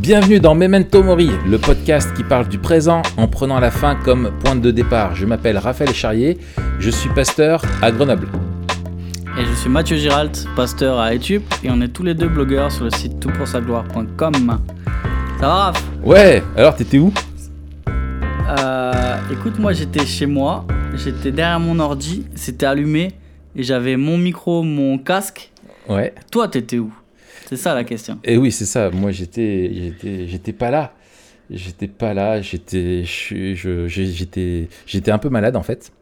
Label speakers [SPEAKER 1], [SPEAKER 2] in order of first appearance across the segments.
[SPEAKER 1] Bienvenue dans Memento Mori, le podcast qui parle du présent en prenant la fin comme point de départ. Je m'appelle Raphaël Charrier, je suis pasteur à Grenoble.
[SPEAKER 2] Et je suis Mathieu Giralt, pasteur à Etup, et on est tous les deux blogueurs sur le site toutpoursagloire.com. Ça va Raph?
[SPEAKER 1] Ouais, alors t'étais où?
[SPEAKER 2] Euh, Écoute, moi j'étais chez moi, j'étais derrière mon ordi, c'était allumé, et j'avais mon micro, mon casque.
[SPEAKER 1] Ouais.
[SPEAKER 2] Toi, t'étais où? C'est ça la question.
[SPEAKER 1] Et oui, c'est ça. Moi, j'étais, j'étais, j'étais pas là. J'étais pas là. J'étais, j'étais, j'étais un peu malade en fait.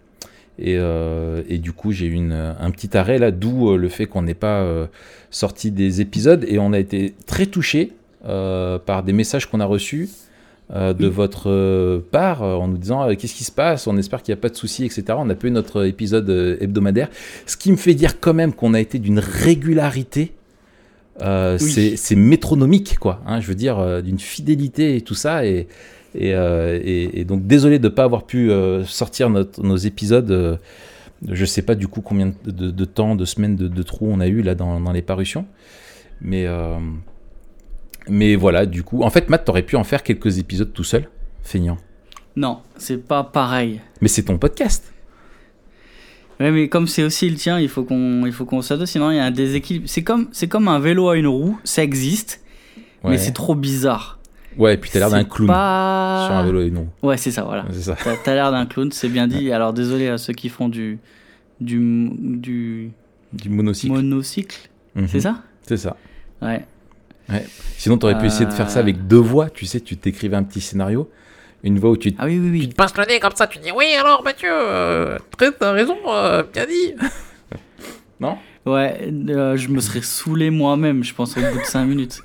[SPEAKER 1] Et, euh, et du coup, j'ai eu une, un petit arrêt là, d'où euh, le fait qu'on n'ait pas euh, sorti des épisodes. Et on a été très touchés euh, par des messages qu'on a reçus de
[SPEAKER 2] Oui.
[SPEAKER 1] votre part en nous disant qu'est-ce qui se passe, on espère qu'il n'y a pas de soucis, etc. On a pas eu notre épisode hebdomadaire. Ce qui me fait dire quand même qu'on a été d'une régularité. Euh,
[SPEAKER 2] Oui.
[SPEAKER 1] c'est- métronomique, quoi. hein, je veux dire, euh, d'une fidélité et tout ça. Et, et, euh, et- et donc, désolé de ne pas avoir pu euh, sortir notre- nos épisodes. je sais pas du coup combien de, de- de temps, de semaines de, de trous on a eu là dans, dans les parutions. Mais, mais voilà, du coup. En fait, Matt, t'aurais pu en faire quelques épisodes tout seul, feignant.
[SPEAKER 2] Non, c'est pas pareil.
[SPEAKER 1] Mais c'est ton podcast.
[SPEAKER 2] Ouais, mais comme c'est aussi le tien, il faut qu'on il faut qu'on sinon il y a un déséquilibre. C'est comme, c'est comme un vélo à une roue, ça existe,
[SPEAKER 1] Ouais,
[SPEAKER 2] mais c'est trop bizarre.
[SPEAKER 1] ouais et puis t'as l'air d'un clown
[SPEAKER 2] pas-
[SPEAKER 1] sur un vélo et non.
[SPEAKER 2] Ouais, c'est ça, voilà.
[SPEAKER 1] C'est.
[SPEAKER 2] T'as l'air d'un clown, c'est bien dit. Alors désolé à ceux qui font du du du
[SPEAKER 1] Du monocycle.
[SPEAKER 2] monocycle,
[SPEAKER 1] Mhm.
[SPEAKER 2] c'est ça?
[SPEAKER 1] C'est ça.
[SPEAKER 2] Ouais.
[SPEAKER 1] Sinon, t'aurais pu essayer de faire ça
[SPEAKER 2] Euh.
[SPEAKER 1] avec deux voix. Tu sais, tu t'écrivais un petit scénario. Une voix où tu
[SPEAKER 2] Ah oui oui
[SPEAKER 3] Tu
[SPEAKER 2] oui.
[SPEAKER 3] te passes le nez comme ça, tu dis oui alors Mathieu, euh, très t'as raison, euh, bien dit.
[SPEAKER 1] Non?
[SPEAKER 2] Ouais, euh, je me serais saoulé moi-même, je pense au bout de 5 minutes.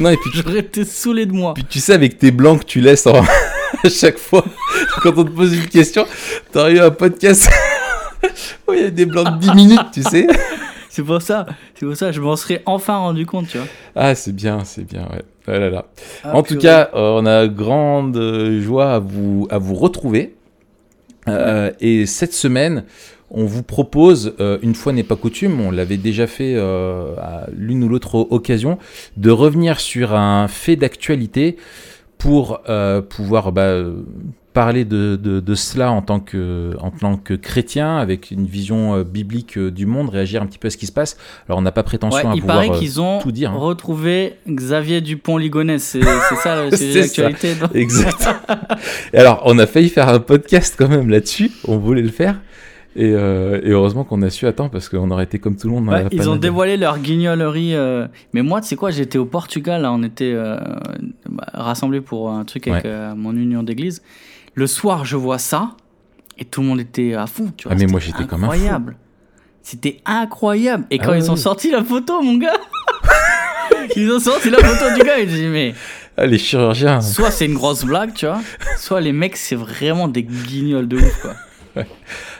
[SPEAKER 1] Non, et puis tu,
[SPEAKER 2] J'aurais été saoulé de moi.
[SPEAKER 1] puis tu sais, avec tes blancs que tu laisses en- à chaque fois, quand on te pose une question, t'aurais eu un podcast où il y a des blancs de 10 minutes, tu sais.
[SPEAKER 2] C'est pour ça, c'est pour ça, je m'en serais enfin rendu compte, tu vois.
[SPEAKER 1] Ah, c'est bien, c'est bien, ouais. Là là.
[SPEAKER 2] Ah,
[SPEAKER 1] en tout cas, euh, on a grande euh, joie à vous, à vous retrouver. Euh, et cette semaine, on vous propose, euh, une fois n'est pas coutume, on l'avait déjà fait euh, à l'une ou l'autre occasion, de revenir sur un fait d'actualité pour euh, pouvoir bah, parler de, de- de cela en tant, que, en tant que chrétien, avec une vision euh, biblique euh, du monde, réagir un petit peu à ce qui se passe. Alors, on n'a pas prétention
[SPEAKER 2] Ouais,
[SPEAKER 1] à
[SPEAKER 2] il
[SPEAKER 1] pouvoir...
[SPEAKER 2] paraît
[SPEAKER 1] euh,
[SPEAKER 2] qu'ils ont
[SPEAKER 1] tout dire, hein.
[SPEAKER 2] retrouvé Xavier Dupont-Ligonnès. C'est c'est ça
[SPEAKER 1] C'est
[SPEAKER 2] non
[SPEAKER 1] Exact. Et alors, on a failli faire un podcast quand même là-dessus. On voulait le faire. Et, euh, et heureusement qu'on a su à temps parce qu'on aurait été comme tout le monde.
[SPEAKER 2] Ouais, ils ont dévoilé leur guignolerie. euh, Mais moi, tu sais quoi, j'étais au Portugal, là, on était euh, rassemblés pour un truc avec
[SPEAKER 1] Ouais.
[SPEAKER 2] euh, mon union d'église. Le soir, je vois ça, et tout le monde était à fond, tu vois.
[SPEAKER 1] Ah, mais
[SPEAKER 2] c'était
[SPEAKER 1] moi, j'étais comme un.
[SPEAKER 2] Incroyable. C'était incroyable. Et
[SPEAKER 1] Ah
[SPEAKER 2] quand ils ont sorti la photo, mon gars, ils ont sorti la photo du gars, et j'ai dit, mais
[SPEAKER 1] Ah, les chirurgiens.
[SPEAKER 2] soit c'est une grosse blague, tu vois, soit les mecs, c'est vraiment des guignols de ouf, quoi.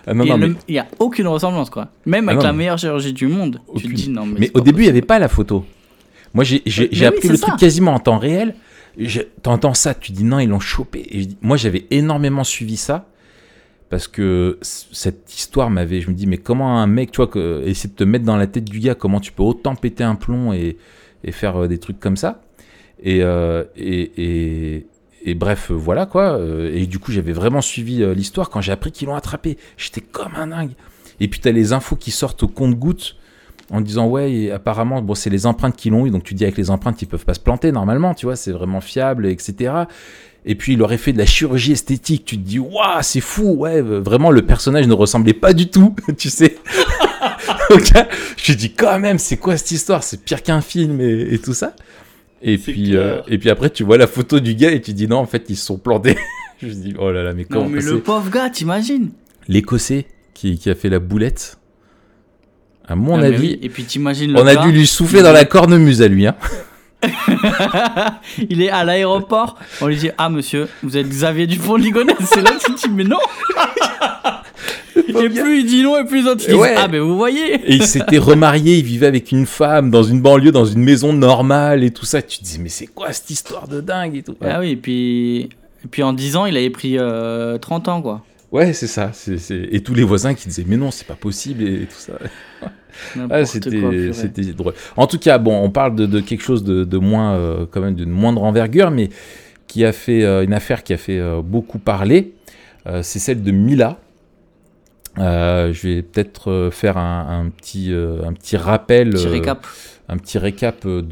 [SPEAKER 1] Ah, non,
[SPEAKER 2] Et
[SPEAKER 1] non,
[SPEAKER 2] le-
[SPEAKER 1] mais,
[SPEAKER 2] Il y a aucune ressemblance, quoi. Même
[SPEAKER 1] Ah
[SPEAKER 2] avec
[SPEAKER 1] non,
[SPEAKER 2] la
[SPEAKER 1] mais-
[SPEAKER 2] meilleure chirurgie du monde, tu
[SPEAKER 1] Aucune.
[SPEAKER 2] te dis non, mais.
[SPEAKER 1] mais au début, il n'y avait pas la photo. Moi, j'ai
[SPEAKER 2] oui,
[SPEAKER 1] appris le
[SPEAKER 2] ça.
[SPEAKER 1] truc quasiment en temps réel. T'entends ça, tu dis non, ils l'ont chopé. Moi, j'avais énormément suivi ça. Parce que cette histoire m'avait. Je me dis, mais comment un mec, tu vois, que, essayer de te mettre dans la tête du gars, comment tu peux autant péter un plomb et, faire euh, des trucs comme ça? Et, euh, et, et, et bref, euh, voilà quoi. Et du coup, j'avais vraiment suivi l'histoire. Quand j'ai appris qu'ils l'ont attrapé, j'étais comme un dingue. Et puis, tu as les infos qui sortent au compte-gouttes en disant, ouais, et apparemment, bon, c'est les empreintes qu'ils l'ont eu. Donc, tu dis, avec les empreintes, ils peuvent pas se planter normalement, tu vois, c'est vraiment fiable, etc. Et puis, il aurait fait de la chirurgie esthétique. Tu te dis, waouh, c'est fou, ouais, vraiment, le personnage ne ressemblait pas du tout, tu sais. Là, je me dis, quand même, c'est quoi cette histoire? C'est pire qu'un film et, et tout ça. Et puis, euh, et puis après, tu vois la photo du gars et tu dis, non, en fait, ils se sont plantés. je me dis, oh là là, mais comment
[SPEAKER 2] Non, mais
[SPEAKER 1] passer
[SPEAKER 2] le pauvre gars, t'imagines?
[SPEAKER 1] L'Écossais qui, qui a fait la boulette, à mon
[SPEAKER 2] Ah,
[SPEAKER 1] avis,
[SPEAKER 2] oui, Et puis t'imagines le
[SPEAKER 1] on a
[SPEAKER 2] gars,
[SPEAKER 1] dû lui souffler dans la cornemuse à lui. Hein.
[SPEAKER 2] il est à l'aéroport, on lui dit Ah monsieur, vous êtes Xavier Dupont-Ligonnès. C'est là te dis Mais non Et plus il dit non, et plus les autres ils disent
[SPEAKER 1] Ouais.
[SPEAKER 2] Ah, ben vous voyez
[SPEAKER 1] Et il s'était remarié, il vivait avec une femme dans une banlieue, dans une maison normale et tout ça. Tu te dis, mais c'est quoi cette histoire de dingue et tout? Ouais,
[SPEAKER 2] Ah oui, et puis, et puis en 10 ans, il avait pris euh, 30 ans, quoi.
[SPEAKER 1] Ouais, c'est ça. Et tous les voisins qui disaient, mais non, c'est pas possible et tout ça. Ah, c'était drôle. En tout cas, bon, on parle de, de quelque chose de, de moins, euh, quand même, d'une moindre envergure, mais qui a fait euh, une affaire qui a fait euh, beaucoup parler. C'est celle de Mila. Je vais peut-être faire un, un petit, un petit rappel,
[SPEAKER 2] Petit récap.
[SPEAKER 1] un petit récap de,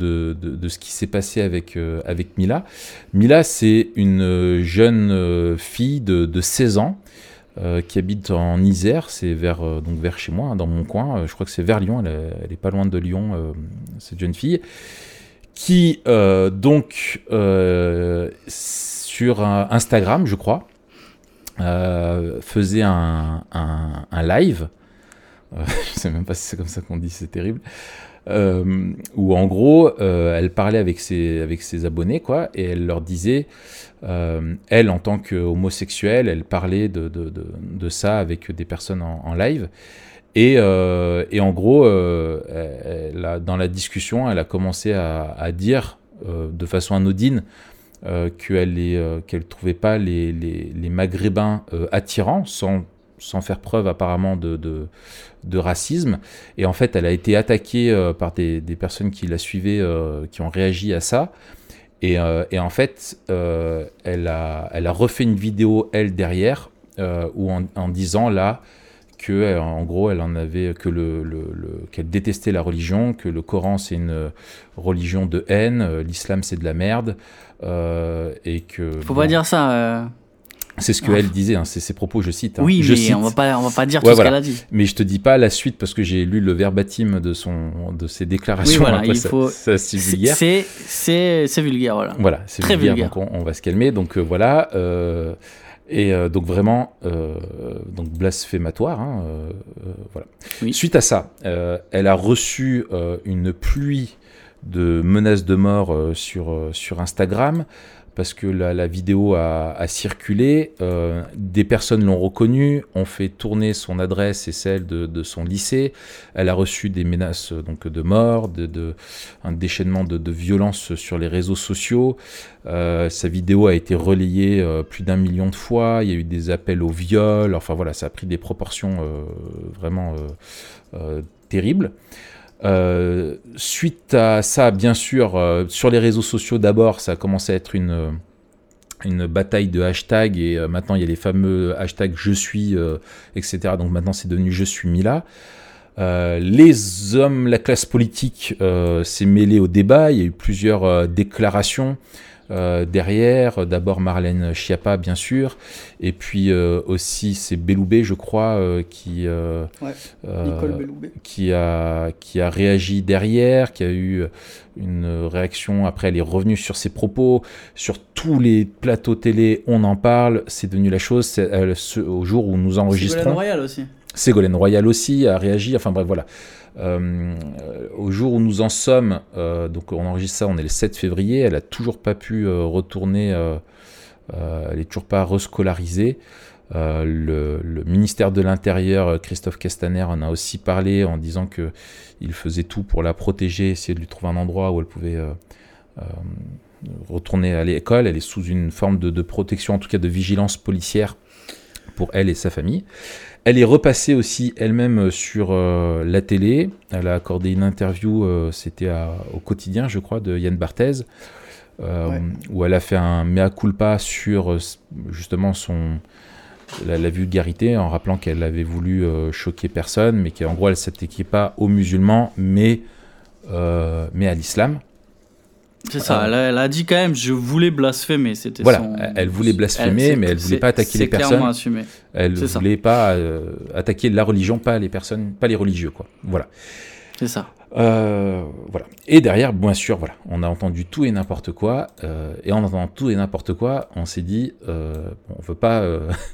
[SPEAKER 1] de, ce qui s'est passé avec, avec Mila. Mila, c'est une jeune fille de, de 16 ans euh, qui habite en Isère, c'est vers, euh, donc vers chez moi, hein, dans mon coin. Euh, je crois que c'est vers Lyon, elle, est- pas loin de Lyon, euh, cette jeune fille, qui donc sur Instagram, je crois, faisait un, un- un live. Je sais même pas si c'est comme ça qu'on dit, c'est terrible. Euh, où en gros, euh, elle parlait avec ses, avec ses abonnés, quoi, et elle leur disait, euh, elle en tant qu'homosexuelle, elle parlait de, de, de, ça avec des personnes en, live. Et, euh, et en gros, dans la discussion, elle a commencé à, dire de façon anodine qu'elle ne trouvait pas les, les, les maghrébins attirants, sans, sans faire preuve apparemment de, de, racisme. Et en fait, elle a été attaquée euh, par des, des personnes qui la suivaient, euh, qui ont réagi à ça. Et, euh, et en fait, elle, a, elle a refait une vidéo, elle, derrière, où en, en disant là que, en gros, elle en avait, que le, le- le- qu'elle détestait la religion, que le Coran c'est une religion de haine, l'islam c'est de la merde, et que.
[SPEAKER 2] Faut
[SPEAKER 1] bon,
[SPEAKER 2] pas dire ça.
[SPEAKER 1] C'est ce qu'elle disait, hein, c'est ses propos, je cite. hein.
[SPEAKER 2] Oui,
[SPEAKER 1] je
[SPEAKER 2] mais
[SPEAKER 1] cite,
[SPEAKER 2] on va pas, on va pas dire
[SPEAKER 1] Ouais,
[SPEAKER 2] tout
[SPEAKER 1] voilà.
[SPEAKER 2] ce qu'elle a dit.
[SPEAKER 1] mais je te dis pas la suite parce que j'ai lu le verbatim de son, de ses déclarations.
[SPEAKER 2] Oui, voilà,
[SPEAKER 1] Après,
[SPEAKER 2] il
[SPEAKER 1] ça-
[SPEAKER 2] faut-
[SPEAKER 1] ça, c'est vulgaire.
[SPEAKER 2] c'est, c'est, c'est vulgaire, voilà.
[SPEAKER 1] Voilà, c'est
[SPEAKER 2] Très
[SPEAKER 1] vulgaire,
[SPEAKER 2] vulgaire.
[SPEAKER 1] donc on, on va se calmer. Donc euh, voilà, euh, et euh, donc vraiment, donc blasphématoire. hein, voilà.
[SPEAKER 2] Oui.
[SPEAKER 1] Suite à ça, elle a reçu une pluie de menaces de mort sur, sur Instagram parce que la, la vidéo a, a circulé, euh, des personnes l'ont reconnue, ont fait tourner son adresse et celle de, de son lycée. Elle a reçu des menaces euh, donc de mort, de, de- un déchaînement de, de violence sur les réseaux sociaux. Euh, sa vidéo a été relayée euh, plus d'un million de fois. Il y a eu des appels au viol. Enfin voilà, ça a pris des proportions euh, vraiment euh, terribles. Euh, suite à ça, bien sûr, euh, sur les réseaux sociaux d'abord, ça a commencé à être une, euh, bataille de hashtags et maintenant il y a les fameux hashtags je suis, etc. Donc maintenant c'est devenu je suis Mila. Les hommes, la classe politique s'est mêlée au débat. Il y a eu plusieurs déclarations euh, derrière. D'abord Marlène Schiappa, bien sûr, et puis euh, aussi c'est Belloubet, je crois, euh, qui
[SPEAKER 2] Ouais, Belloubet.
[SPEAKER 1] qui a qui a réagi derrière, qui a eu une réaction. Après, elle est revenue sur ses propos, sur tous les plateaux télé, on en parle. C'est devenu la chose. C'est, elle, ce- au jour où nous
[SPEAKER 2] Ségolène
[SPEAKER 1] enregistrons.
[SPEAKER 2] Royal aussi.
[SPEAKER 1] Ségolène Royal aussi a réagi. Enfin bref, voilà. Euh, au jour où nous en sommes, euh, donc on enregistre ça, on est le 7 février. Elle a toujours pas pu euh, retourner. elle est toujours pas rescolarisée. Le, ministère de l'Intérieur, Christophe Castaner, en a aussi parlé en disant que il faisait tout pour la protéger, essayer de lui trouver un endroit où elle pouvait retourner à l'école. Elle est sous une forme de protection, en tout cas de vigilance policière pour elle et sa famille. Elle est repassée aussi elle-même sur euh, la télé. Elle a accordé une interview, euh, c'était au quotidien, je crois, de Yann Barthez, euh,
[SPEAKER 2] Ouais.
[SPEAKER 1] où elle a fait un mea culpa sur euh, justement son la, la vulgarité, en rappelant qu'elle avait voulu euh, choquer personne, mais qu'en gros elle s'attaquait pas aux musulmans, mais euh, mais à l'islam.
[SPEAKER 2] C'est ça, elle a, elle a dit quand même, je voulais blasphémer. C'était
[SPEAKER 1] Voilà,
[SPEAKER 2] son-
[SPEAKER 1] elle- voulait blasphémer, mais elle voulait pas attaquer
[SPEAKER 2] c'est
[SPEAKER 1] les
[SPEAKER 2] clairement
[SPEAKER 1] personnes.
[SPEAKER 2] assumé.
[SPEAKER 1] Elle
[SPEAKER 2] ça.
[SPEAKER 1] voulait pas euh, attaquer la religion, pas les personnes, pas les religieux, quoi. Voilà.
[SPEAKER 2] C'est ça.
[SPEAKER 1] Euh, voilà. Et derrière, bien sûr, voilà, on a entendu tout et n'importe quoi. euh, et en entendant tout et n'importe quoi, on s'est dit, bon, on veut pas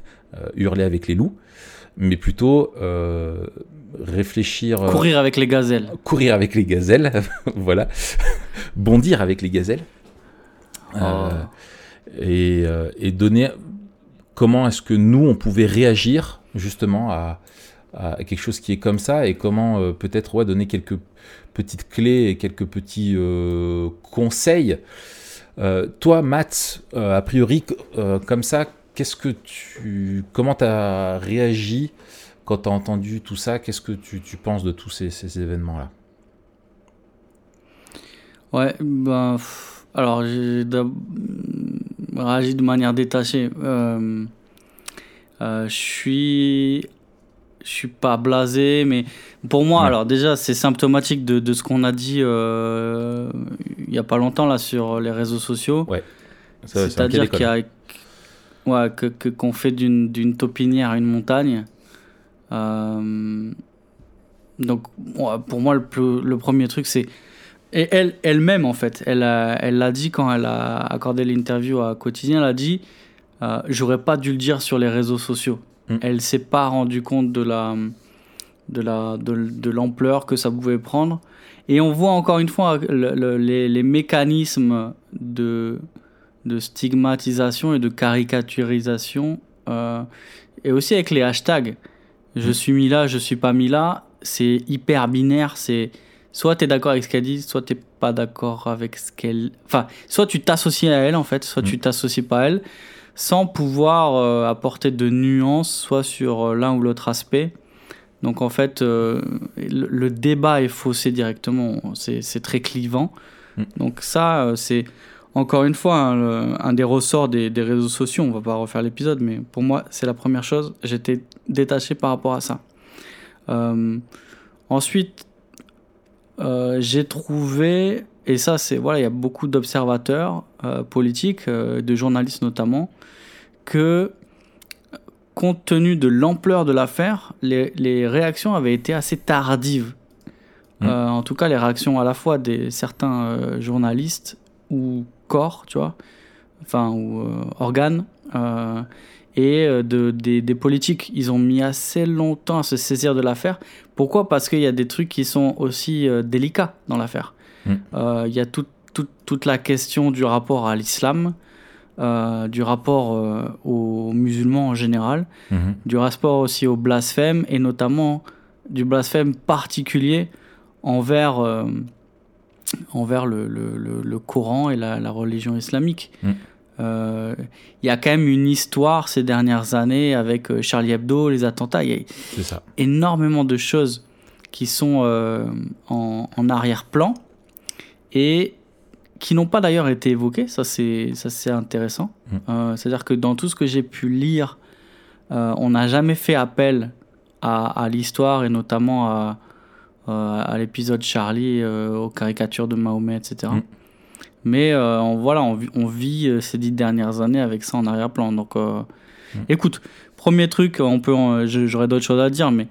[SPEAKER 1] hurler avec les loups, mais plutôt euh, réfléchir, euh,
[SPEAKER 2] Courir avec les gazelles.
[SPEAKER 1] courir avec les gazelles, voilà, bondir avec les gazelles,
[SPEAKER 2] Oh.
[SPEAKER 1] euh, et, et donner comment est-ce que nous on pouvait réagir justement à, à quelque chose qui est comme ça et comment peut-être ouais, donner quelques petites clés et quelques petits conseils. Euh, toi, Matt, euh, a priori, euh, comme ça, qu'est-ce que tu, comment tu as réagi quand tu as entendu tout ça, qu'est-ce que tu, tu penses de tous ces, ces événements-là?
[SPEAKER 2] Ouais, ben, alors j'ai réagi de manière détachée. Euh, euh, je suis, je suis pas blasé, mais pour moi,
[SPEAKER 1] Ouais.
[SPEAKER 2] alors déjà, c'est symptomatique de, de ce qu'on a dit euh, il y a pas longtemps là sur les réseaux sociaux.
[SPEAKER 1] Quelle
[SPEAKER 2] C'est-à-dire qu'il y a ouais, que qu'on fait d'une d'une taupinière une montagne. Euh, donc ouais, pour moi le, plus- le premier truc c'est et elle elle-même en fait elle a- elle l'a dit quand elle a accordé l'interview à quotidien elle a dit euh, j'aurais pas dû le dire sur les réseaux sociaux.
[SPEAKER 1] Mm.
[SPEAKER 2] Elle s'est pas rendu compte de la de la de, de l'ampleur que ça pouvait prendre et on voit encore une fois le- le- les, les mécanismes de de stigmatisation et de caricaturisation euh, et aussi avec les hashtags je
[SPEAKER 1] Mm.
[SPEAKER 2] suis mis là je suis pas mis là c'est hyper binaire c'est soit tu es d'accord avec ce qu'elle dit soit tu pas d'accord avec ce qu'elle enfin soit tu t'associes à elle en fait soit
[SPEAKER 1] Mm.
[SPEAKER 2] tu t'associes pas à elle sans pouvoir euh, apporter de nuances soit sur euh, l'un ou l'autre aspect donc en fait euh, le, le débat est faussé directement c'est très clivant
[SPEAKER 1] Mm.
[SPEAKER 2] donc ça c'est encore une fois, hein, le- un des ressorts des, des réseaux sociaux, on va pas refaire l'épisode, mais pour moi, c'est la première chose. J'étais détaché par rapport à ça. Euh, ensuite, euh, j'ai trouvé, et ça, c'est voilà, il y a beaucoup d'observateurs euh, politiques, de journalistes notamment, que compte tenu de l'ampleur de l'affaire, les, les réactions avaient été assez tardives.
[SPEAKER 1] Mm.
[SPEAKER 2] Euh, en tout cas, les réactions à la fois des certains journalistes ou corps, tu vois, enfin, ou euh, organes, euh, et euh, de, des, des politiques. Ils ont mis assez longtemps à se saisir de l'affaire. Pourquoi? Parce qu'il y a des trucs qui sont aussi délicats dans l'affaire.
[SPEAKER 1] Mm.
[SPEAKER 2] Euh, Il y a tout- tout- toute la question du rapport à l'islam, euh, du rapport euh, aux musulmans en général,
[SPEAKER 1] Mhm.
[SPEAKER 2] du rapport aussi au blasphème, et notamment du blasphème particulier envers, euh, envers le, le- le- le Coran et la, la religion islamique.
[SPEAKER 1] Mm.
[SPEAKER 2] Euh, Il y a quand même une histoire ces dernières années avec euh, Charlie Hebdo, les attentats. Il y a
[SPEAKER 1] ça.
[SPEAKER 2] énormément de choses qui sont euh, en, en arrière-plan et qui n'ont pas d'ailleurs été évoquées. Ça, c'est ça, c'est intéressant.
[SPEAKER 1] Mm.
[SPEAKER 2] Euh, C'est-à-dire que dans tout ce que j'ai pu lire, on n'a jamais fait appel à, à l'histoire et notamment à, à l'épisode Charlie, euh, aux caricatures de Mahomet, etc.
[SPEAKER 1] Mm.
[SPEAKER 2] Mais euh, on, voilà, on, vit- on vit euh, ces dix dernières années avec ça en arrière-plan. Donc, euh,
[SPEAKER 1] Mm.
[SPEAKER 2] écoute, premier truc, on peut, j'aurais d'autres choses à dire, mais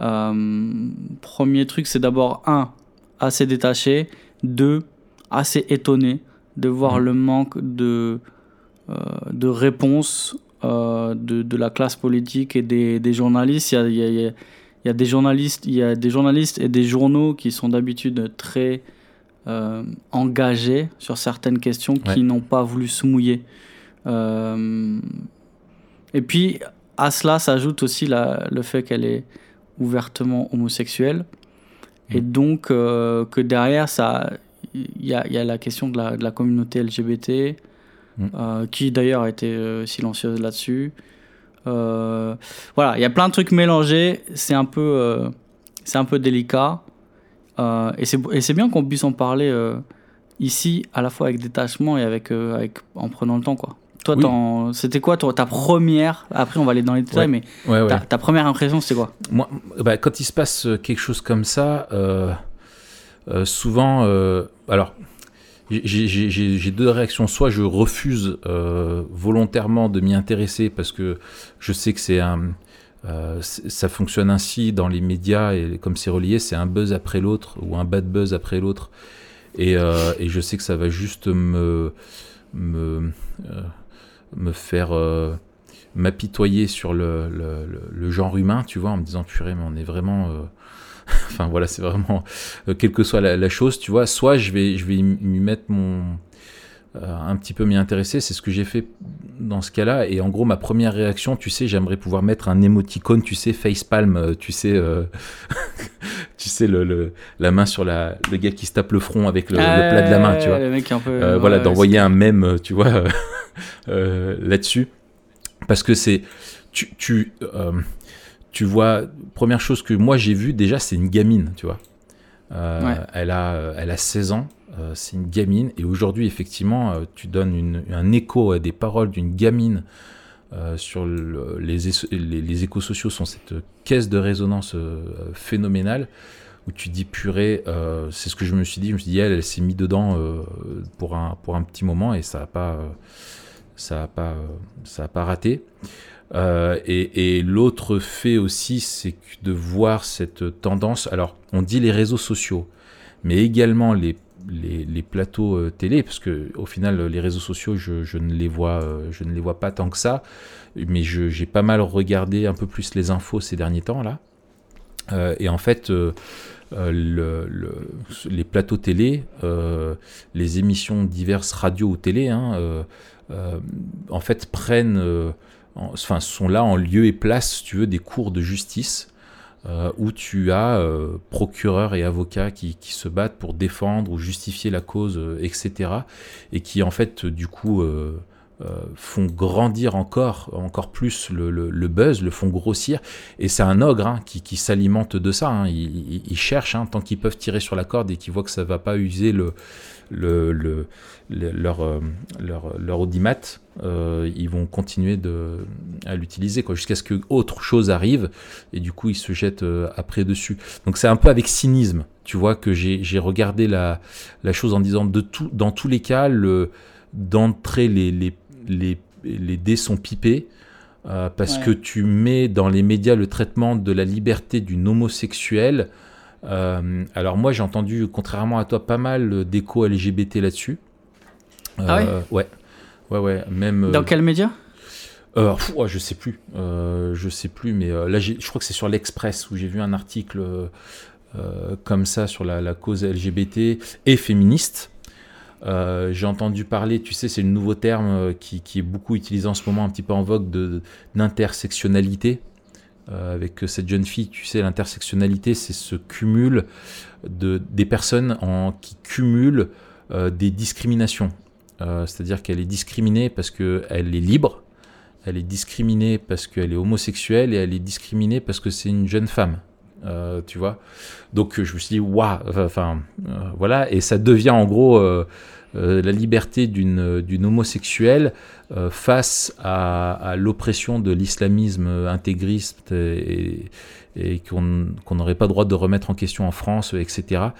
[SPEAKER 2] euh, premier truc, c'est d'abord un, assez détaché, deux, assez étonné de voir
[SPEAKER 1] Mm.
[SPEAKER 2] le manque de euh, de réponse euh, de, de la classe politique et des, des journalistes. Il y a, il y a- il y a- des journalistes, il y a des journalistes et des journaux qui sont d'habitude très euh, engagés sur certaines questions qui n'ont pas voulu se mouiller. Euh, et puis à cela s'ajoute aussi la- le fait qu'elle est ouvertement homosexuelle. Et
[SPEAKER 1] Mm.
[SPEAKER 2] donc euh, que derrière, ça, il y a, il y a la question de la, de la communauté LGBT,
[SPEAKER 1] Mm.
[SPEAKER 2] qui d'ailleurs a été silencieuse là-dessus. Euh, voilà, il y a plein de trucs mélangés. C'est un peu, euh, c'est un peu délicat. Euh, et c'est et c'est bien qu'on puisse en parler ici, à la fois avec détachement et avec, avec en prenant le temps, quoi. Toi,
[SPEAKER 1] Oui.
[SPEAKER 2] c'était quoi toi, ta première Après, on va aller dans les détails, mais
[SPEAKER 1] Ouais, ouais.
[SPEAKER 2] ta, ta première impression, c'était quoi?
[SPEAKER 1] Moi, bah, quand il se passe quelque chose comme ça, euh, euh, souvent, euh, alors, j'ai- deux réactions. Soit je refuse euh, volontairement de m'y intéresser parce que je sais que c'est un, euh, ça fonctionne ainsi dans les médias et comme c'est relié, c'est un buzz après l'autre ou un bad buzz après l'autre. Et, euh, je sais que ça va juste me, me, me faire m'apitoyer sur le, le, le- le genre humain, tu vois, en me disant purée, mais on est vraiment. Enfin voilà, c'est vraiment. euh, quelle que soit la, la chose, tu vois, soit je vais, je vais m'y mettre mon. euh, un petit peu m'y intéresser, c'est ce que j'ai fait dans ce cas-là. Et en gros, ma première réaction, tu sais, j'aimerais pouvoir mettre un émoticône, tu sais, facepalm, euh, tu sais, euh, tu sais, le, le- la main sur la, le gars qui se tape le front avec le, le plat de la main, tu vois.
[SPEAKER 2] Le mec un peu.
[SPEAKER 1] Euh,
[SPEAKER 2] ouais,
[SPEAKER 1] voilà, d'envoyer un mème, tu vois, euh, là-dessus. Parce que c'est. Tu, tu, tu vois, première chose que moi j'ai vue, déjà, c'est une gamine, tu vois. Euh,
[SPEAKER 2] Ouais.
[SPEAKER 1] elle, a, elle a 16 ans, euh, c'est une gamine. Et aujourd'hui, effectivement, euh, tu donnes une- un écho à des paroles d'une gamine euh, sur le- les, es- les, les échos sociaux, sont cette caisse de résonance euh, phénoménale où tu dis purée, euh, c'est ce que je me suis dit. Je me suis dit, elle, elle s'est mis dedans euh, pour, un, pour un petit moment et ça n'a pas, euh, ça a pas, euh, ça a pas raté. Euh, et l'autre fait aussi, c'est de voir cette tendance. Alors, on dit les réseaux sociaux, mais également les, plateaux euh, télé, parce que au final, les réseaux sociaux, je, ne les vois, euh, je ne les vois pas tant que ça. Mais j'ai pas mal regardé un peu plus les infos ces derniers temps là. Et en fait, le- le- les plateaux télé, les émissions diverses radio ou télé, hein, en fait prennent, en- enfin sont là en lieu et place, si tu veux, des cours de justice euh, où tu as euh, procureurs et avocats qui, qui se battent pour défendre ou justifier la cause, euh, etc. Et qui en fait du coup font grandir encore, encore plus le, le- buzz, le font grossir. Et c'est un ogre hein, qui, qui s'alimente de ça. hein. Cherchent, hein, tant qu'ils peuvent tirer sur la corde et qu'ils voient que ça va pas user le, le, le- le- leur, leur, leur audimat, euh, ils vont continuer de, à l'utiliser jusqu'à ce que autre chose arrive et du coup ils se jettent euh, après dessus. Donc c'est un peu avec cynisme, tu vois, que j'ai regardé la, la chose en disant de tout, dans tous les cas, le, d'entrée les, les, les, les dés sont pipés. euh, parce
[SPEAKER 2] Ouais.
[SPEAKER 1] que tu mets dans les médias le traitement de la liberté d'une homosexuelle. Alors moi j'ai entendu, contrairement à toi, pas mal d'échos LGBT là-dessus.
[SPEAKER 2] Ah ouais?
[SPEAKER 1] Ouais. Ouais, ouais, même. euh,
[SPEAKER 2] Dans quel média?
[SPEAKER 1] Euh, pff, je sais plus. Euh, je sais plus, mais euh, là, je crois que c'est sur l'Express où j'ai vu un article comme ça sur la, la cause LGBT et féministe. J'ai entendu parler, tu sais, c'est le nouveau terme qui, qui est beaucoup utilisé en ce moment, un petit peu en vogue, de- d'intersectionnalité. Avec cette jeune fille, tu sais, l'intersectionnalité, c'est ce cumul de, des personnes en, qui cumulent des discriminations. Euh, C'est-à-dire qu'elle est discriminée parce qu'elle est libre, elle est discriminée parce qu'elle est homosexuelle et elle est discriminée parce que c'est une jeune femme. Euh, tu vois Donc je me suis dit, waouh, enfin euh, voilà, et ça devient en gros la liberté d'une homosexuelle face à, l'oppression de l'islamisme intégriste et, qu'on n'aurait pas le droit de remettre en question en France, etc.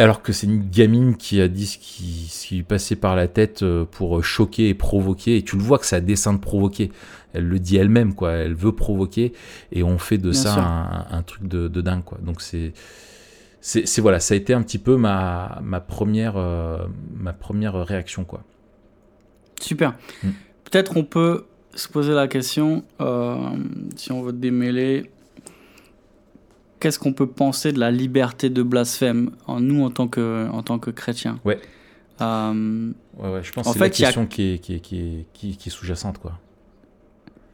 [SPEAKER 1] Alors que c'est une gamine qui a dit ce qui, ce qui lui passait par la tête euh, pour choquer et provoquer, et tu le vois que c'est à dessein de provoquer. Elle le dit elle-même, quoi. Elle veut provoquer, et on fait de
[SPEAKER 2] Bien
[SPEAKER 1] ça un, un truc de, de dingue, quoi. Donc c'est, c'est, voilà, ça a été un petit peu ma, ma première, euh, ma première réaction, quoi.
[SPEAKER 2] Super.
[SPEAKER 1] Mm.
[SPEAKER 2] Peut-être on peut se poser la question, euh, si on veut démêler, qu'est-ce qu'on peut penser de la liberté de blasphème en nous en tant que, en tant que chrétiens?
[SPEAKER 1] Ouais.
[SPEAKER 2] Euh,
[SPEAKER 1] Ouais, ouais, je pense
[SPEAKER 2] En
[SPEAKER 1] que c'est la
[SPEAKER 2] a-
[SPEAKER 1] question qui est, qui est, qui est, qui, qui est sous-jacente, quoi.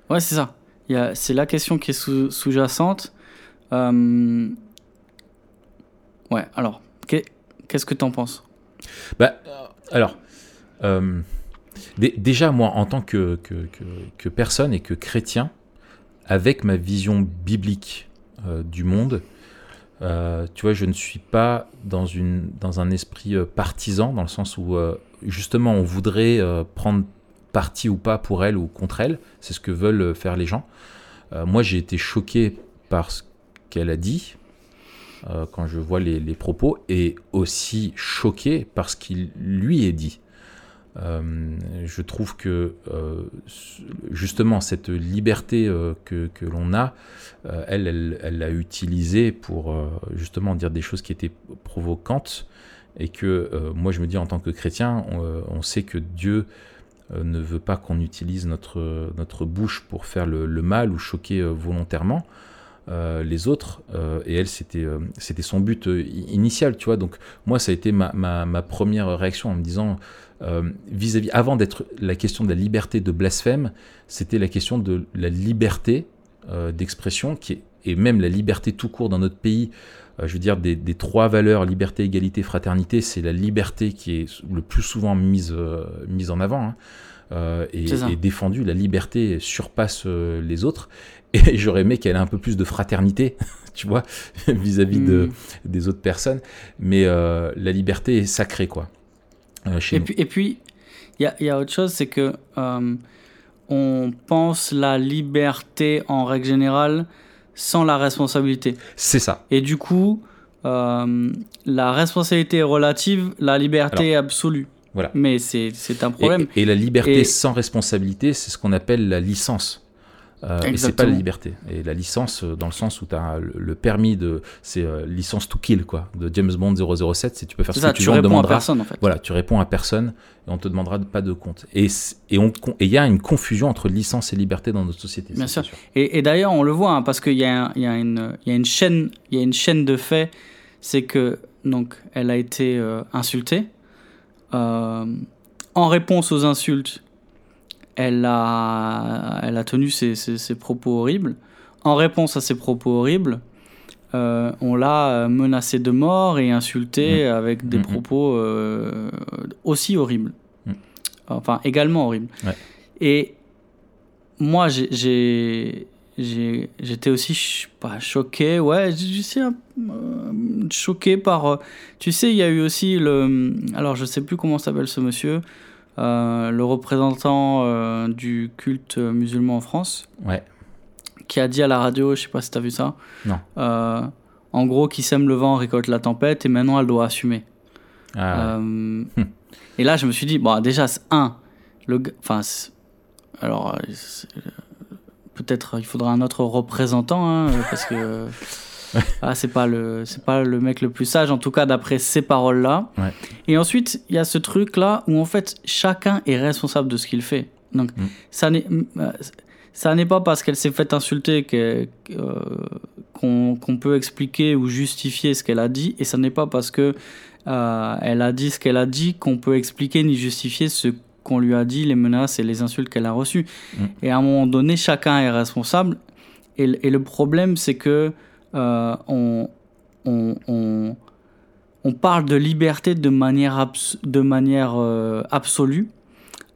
[SPEAKER 2] Ouais, c'est ça. Il y a- C'est la question qui est sous- sous-jacente. Euh, Ouais, alors, qu'est- qu'est-ce que tu en penses?
[SPEAKER 1] Bah, alors, euh, dé- déjà, moi, en tant que, que, que, que personne et que chrétien, avec ma vision biblique du monde, euh, tu vois, je ne suis pas dans, une, dans un esprit euh, partisan, dans le sens où, euh, justement, on voudrait euh, prendre parti ou pas pour elle ou contre elle. C'est ce que veulent euh, faire les gens. Euh, moi, j'ai été choqué par ce qu'elle a dit, euh, quand je vois les, les propos, et aussi choqué par ce qu'il lui est dit. Euh, je trouve que euh, justement cette liberté euh, que, l'on a, elle, elle, l'a utilisée pour justement dire des choses qui étaient provocantes et que moi je me dis en tant que chrétien, on, sait que Dieu ne veut pas qu'on utilise notre, notre bouche pour faire le, mal ou choquer volontairement euh, les autres. euh, et elle, c'était euh, c'était son but initial, tu vois. Donc moi, ça a été ma, ma, ma première réaction en me disant, vis-à-vis, avant d'être la question de la liberté de blasphème, c'était la question de la liberté d'expression qui est et même la liberté tout court dans notre pays, je veux dire, des, des trois valeurs, liberté, égalité, fraternité, c'est la liberté qui est le plus souvent mise, mise en avant. hein, euh, et, et défendue. La liberté surpasse euh, les autres. Et j'aurais aimé qu'elle ait un peu plus de fraternité, tu vois, vis-à-vis de,
[SPEAKER 2] Mm.
[SPEAKER 1] des autres personnes. Mais euh, la liberté est sacrée, quoi. euh, chez
[SPEAKER 2] Et
[SPEAKER 1] nous.
[SPEAKER 2] puis, et puis, il y a, il y a autre chose, c'est que euh, on pense la liberté en règle générale sans la responsabilité.
[SPEAKER 1] C'est ça.
[SPEAKER 2] Et du coup, la responsabilité est relative, la liberté est absolue.
[SPEAKER 1] Voilà.
[SPEAKER 2] Mais c'est un
[SPEAKER 1] Et,
[SPEAKER 2] problème.
[SPEAKER 1] et la liberté
[SPEAKER 2] Et-
[SPEAKER 1] sans responsabilité, c'est ce qu'on appelle la licence. Euh, et c'est pas la liberté. Et la licence, euh, dans le sens où tu as le, permis de. C'est euh, licence to kill, quoi. De James Bond 007, c'est tu peux faire ce
[SPEAKER 2] ça,
[SPEAKER 1] que tu,
[SPEAKER 2] tu
[SPEAKER 1] veux, on
[SPEAKER 2] à personne en fait.
[SPEAKER 1] Voilà, tu réponds à personne et on te demandera pas de compte. Et c- et et il y a une confusion entre licence et liberté dans notre société.
[SPEAKER 2] Bien sûr. Et, et d'ailleurs, on le voit, hein, parce qu'il y, a il y, a une- il y, a une chaîne- il y a une chaîne de faits. C'est que, donc, elle a été euh, insultée. Euh, en réponse aux insultes, elle a, elle a tenu ses, ses- ses propos horribles. En réponse à ces propos horribles, euh, on l'a euh, menacé de mort et insulté avec des
[SPEAKER 1] Mhm.
[SPEAKER 2] propos euh, aussi horribles. Enfin, également horribles.
[SPEAKER 1] Ouais.
[SPEAKER 2] Et moi, j'ai- j'étais aussi pas choqué, ouais, je sais, euh, choqué par. tu sais, il y a eu aussi le. Alors, je sais plus comment s'appelle ce monsieur, euh, le représentant euh, du culte musulman en France,
[SPEAKER 1] Ouais.
[SPEAKER 2] qui a dit à la radio, je sais pas si tu as vu ça.
[SPEAKER 1] Non.
[SPEAKER 2] euh, en gros, qui sème le vent récolte la tempête et maintenant elle doit assumer.
[SPEAKER 1] Ah, ouais.
[SPEAKER 2] Euh, Et là, je me suis dit, bon, déjà, c'est un, le, enfin, alors, peut-être il faudra un autre représentant, hein, parce que ah, c'est pas le, c'est pas le mec le plus sage, en tout cas d'après ces paroles-là.
[SPEAKER 1] Ouais.
[SPEAKER 2] Et ensuite, il y a ce truc-là où en fait, chacun est responsable de ce qu'il fait. Donc,
[SPEAKER 1] Mm.
[SPEAKER 2] ça n'est, euh, ça n'est pas parce qu'elle s'est fait insulter que, euh, qu'on, qu'on peut expliquer ou justifier ce qu'elle a dit, et ça n'est pas parce que euh, elle a dit ce qu'elle a dit qu'on peut expliquer ni justifier ce qu'on lui a dit, les menaces et les insultes qu'elle a reçues.
[SPEAKER 1] Mm.
[SPEAKER 2] Et à un moment donné, chacun est responsable. Et le problème, c'est que euh, on, on, on, on parle de liberté de manière, abs- de manière euh, absolue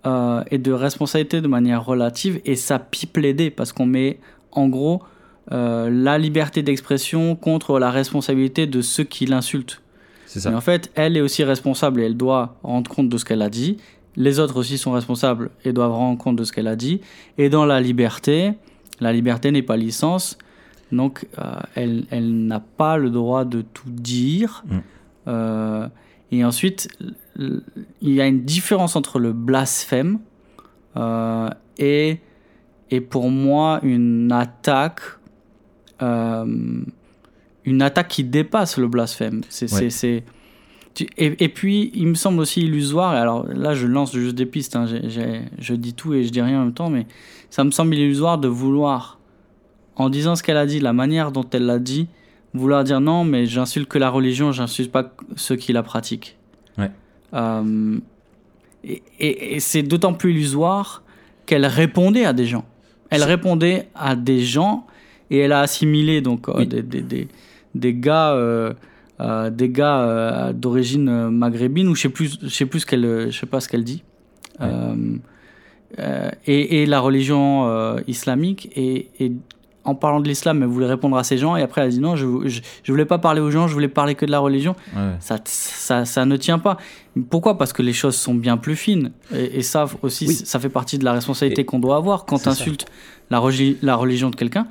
[SPEAKER 2] euh, et de responsabilité de manière relative, et ça pipe dés parce qu'on met en gros la liberté d'expression contre la responsabilité de ceux qui l'insultent. Mais en fait, elle est aussi responsable et elle doit rendre compte de ce qu'elle a dit. Les autres aussi sont responsables et doivent rendre compte de ce qu'elle a dit. Et dans la liberté, la liberté n'est pas licence. Donc, euh, elle, elle n'a pas le droit de tout dire.
[SPEAKER 1] Mm.
[SPEAKER 2] Euh, et ensuite, il y a une différence entre le blasphème euh, et, et pour moi une attaque. une attaque qui dépasse le blasphème. C'est,
[SPEAKER 1] Ouais.
[SPEAKER 2] et, et puis, il me semble aussi illusoire, et alors là je lance juste des pistes, hein, je dis tout et je dis rien en même temps, mais ça me semble illusoire de vouloir, en disant ce qu'elle a dit, la manière dont elle l'a dit, vouloir dire non, mais j'insulte que la religion, j'insulte pas ceux qui la pratiquent.
[SPEAKER 1] Ouais.
[SPEAKER 2] Euh, et et- et c'est d'autant plus illusoire qu'elle répondait à des gens. Elle répondait à des gens et elle a assimilé donc euh, des, des, des, des gars, euh, euh, des gars euh, d'origine maghrébine ou je sais plus, je sais plus ce qu'elle, je sais pas ce qu'elle dit.
[SPEAKER 1] Ouais.
[SPEAKER 2] Euh, et, et la religion islamique et, et en parlant de l'islam, elle voulait répondre à ces gens et après elle a dit non, je, je, je voulais pas parler aux gens, je voulais parler que de la religion
[SPEAKER 1] Ouais.
[SPEAKER 2] ça, ça, ça ne tient pas. Pourquoi? Parce que les choses sont bien plus fines. Et, et ça aussi,
[SPEAKER 1] Oui.
[SPEAKER 2] ça fait partie de la responsabilité qu'on doit avoir. Quand tu insultes la, regi- la religion de quelqu'un,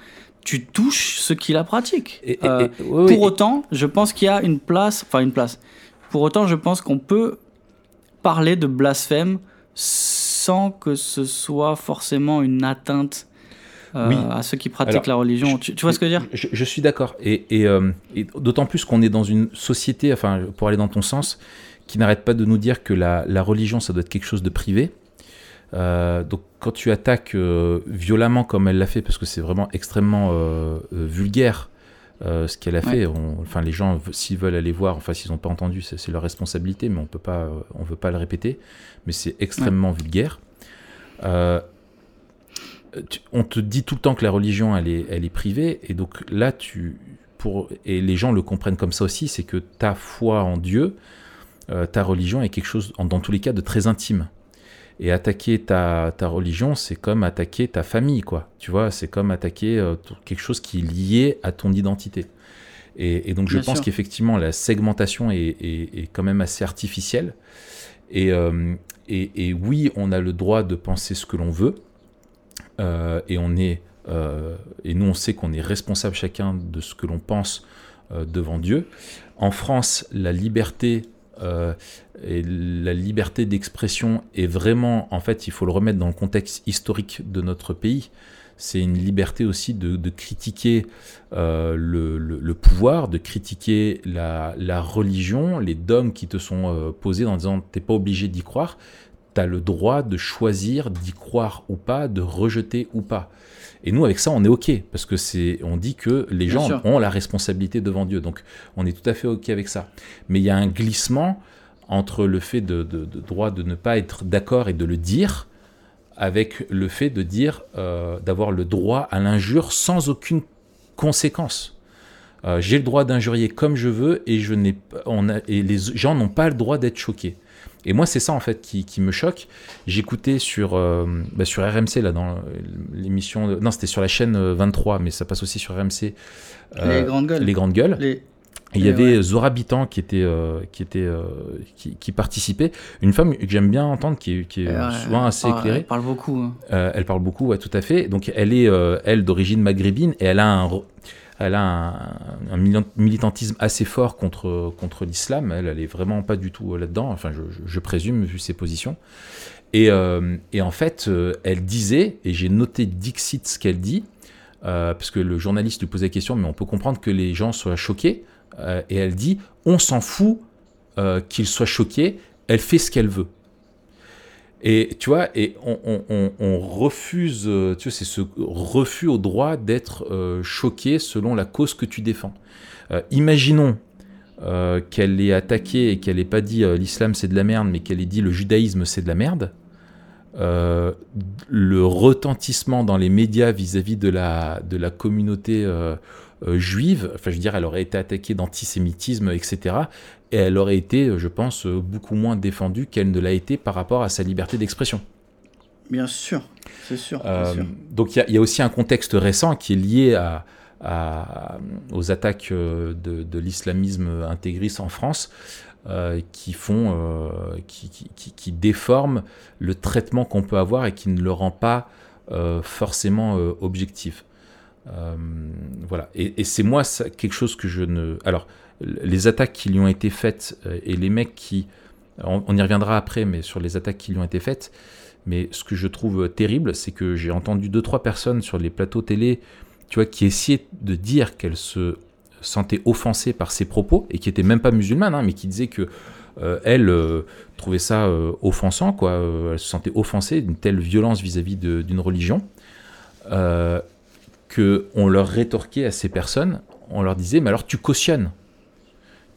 [SPEAKER 2] tu touches ceux qui la pratiquent.
[SPEAKER 1] Et- et-
[SPEAKER 2] Euh,
[SPEAKER 1] et-
[SPEAKER 2] pour autant, je pense qu'il y a une place, enfin une place. Pour autant, je pense qu'on peut parler de blasphème sans que ce soit forcément une atteinte euh,
[SPEAKER 1] Oui.
[SPEAKER 2] à ceux qui pratiquent
[SPEAKER 1] Alors,
[SPEAKER 2] la religion.
[SPEAKER 1] je-
[SPEAKER 2] Tu, tu vois ce que je veux dire?
[SPEAKER 1] je, je suis d'accord. Et, et, euh, et d'autant plus qu'on est dans une société, enfin, pour aller dans ton sens, qui n'arrête pas de nous dire que la, la religion, ça doit être quelque chose de privé. Euh, donc, quand tu attaques violemment comme elle l'a fait, parce que c'est vraiment extrêmement vulgaire ce qu'elle a fait, on- enfin, les gens, s'ils veulent aller voir, enfin, s'ils n'ont pas entendu, c'est leur responsabilité, mais on peut pas, on veut pas le répéter. Mais c'est extrêmement vulgaire. Euh, on te dit tout le temps que la religion, elle est, elle est privée, et donc là, tu, pour, et les gens le comprennent comme ça aussi, c'est que ta foi en Dieu, euh, ta religion est quelque chose, dans tous les cas, de très intime. Et attaquer ta, ta religion, c'est comme attaquer ta famille, quoi. Tu vois, c'est comme attaquer euh, quelque chose qui est lié à ton identité. Et, et donc, je
[SPEAKER 2] Bien
[SPEAKER 1] pense qu'effectivement, la segmentation est, est- est quand même assez artificielle. Et, euh, et, et oui, on a le droit de penser ce que l'on veut. Euh, et on est, euh, et nous, on sait qu'on est responsable chacun de ce que l'on pense euh, devant Dieu. En France, la liberté la liberté d'expression est vraiment, en fait, il faut le remettre dans le contexte historique de notre pays. C'est une liberté aussi de, critiquer le, pouvoir, de critiquer la, religion, les dogmes qui te sont posés en disant t'es pas obligé d'y croire. Tu as le droit de choisir d'y croire ou pas, de rejeter ou pas. Et nous, avec ça, on est OK, parce que c'est, on dit que les
[SPEAKER 2] Bien
[SPEAKER 1] gens
[SPEAKER 2] sûr.
[SPEAKER 1] ont la responsabilité devant Dieu. Donc, on est tout à fait OK avec ça. Mais il y a un glissement entre le fait de, de- de droit de ne pas être d'accord et de le dire, avec le fait de dire, euh, d'avoir le droit à l'injure sans aucune conséquence. Euh, J'ai le droit d'injurier comme je veux et, je n'ai, on a, et les gens n'ont pas le droit d'être choqués. Et moi, c'est ça en fait qui, qui me choque. J'écoutais sur, euh, bah, sur RMC, là, dans l'émission. de- Non, c'était sur la chaîne euh, 23, mais ça passe aussi sur RMC. euh,
[SPEAKER 2] les grandes gueules.
[SPEAKER 1] les grandes gueules.
[SPEAKER 2] Les-
[SPEAKER 1] Et il y
[SPEAKER 2] Et
[SPEAKER 1] avait
[SPEAKER 2] ouais.
[SPEAKER 1] Zora Bitan qui était, euh, qui, était euh, qui, qui participait. Une femme que j'aime bien entendre, qui est, qui est
[SPEAKER 2] Ouais,
[SPEAKER 1] souvent assez
[SPEAKER 2] ah,
[SPEAKER 1] éclairée.
[SPEAKER 2] Elle parle beaucoup. hein.
[SPEAKER 1] Euh, elle parle beaucoup, ouais, tout à fait. Donc elle est, euh, elle, d'origine maghrébine et elle a un, elle a un, un militant- militantisme assez fort contre, contre l'islam. Elle, elle est vraiment pas du tout là-dedans. Enfin, je, présume vu ses positions. Et, euh, en fait, euh, elle disait, et j'ai noté Dixit ce qu'elle dit, euh, parce que le journaliste lui posait la question, mais on peut comprendre que les gens soient choqués. Et elle dit, on s'en fout qu'ils soient choqués. Elle fait ce qu'elle veut. Et tu vois, et on, refuse, euh, tu c'est ce refus au droit d'être euh, choqué selon la cause que tu défends. Euh, imaginons qu'elle ait attaqué et qu'elle ait pas dit l'islam c'est de la merde, mais qu'elle ait dit le judaïsme c'est de la merde. Le retentissement dans les médias vis-à-vis de la, de la communauté juive, enfin je veux dire, elle aurait été attaquée d'antisémitisme, etc. Et elle aurait été, je pense, euh, beaucoup moins défendue qu'elle ne l'a été par rapport à sa liberté d'expression.
[SPEAKER 2] Bien sûr, c'est sûr.
[SPEAKER 1] Euh,
[SPEAKER 2] sûr.
[SPEAKER 1] donc il y, a- il y a aussi un contexte récent qui est lié à, à- aux attaques euh, de, de l'islamisme intégriste en France euh, qui font, euh, qui, qui- qui- qui déforment le traitement qu'on peut avoir et qui ne le rend pas euh, forcément euh, objectif. Euh, voilà. Et, et c'est moi ça, quelque chose que je ne. Alors, les attaques qui lui ont été faites euh, et les mecs qui. On, y reviendra après, mais sur les attaques qui lui ont été faites. Mais ce que je trouve terrible, c'est que j'ai entendu deux trois personnes sur les plateaux télé, tu vois, qui essayaient de dire qu'elles se sentaient offensées par ses propos et qui étaient même pas musulmanes, hein, mais qui disaient que euh, elles euh, trouvaient ça euh, offensant, quoi. Euh, elles se sentaient offensées d'une telle violence vis-à-vis d'une religion. Euh, que on leur rétorquait à ces personnes, on leur disait, mais alors tu cautionnes.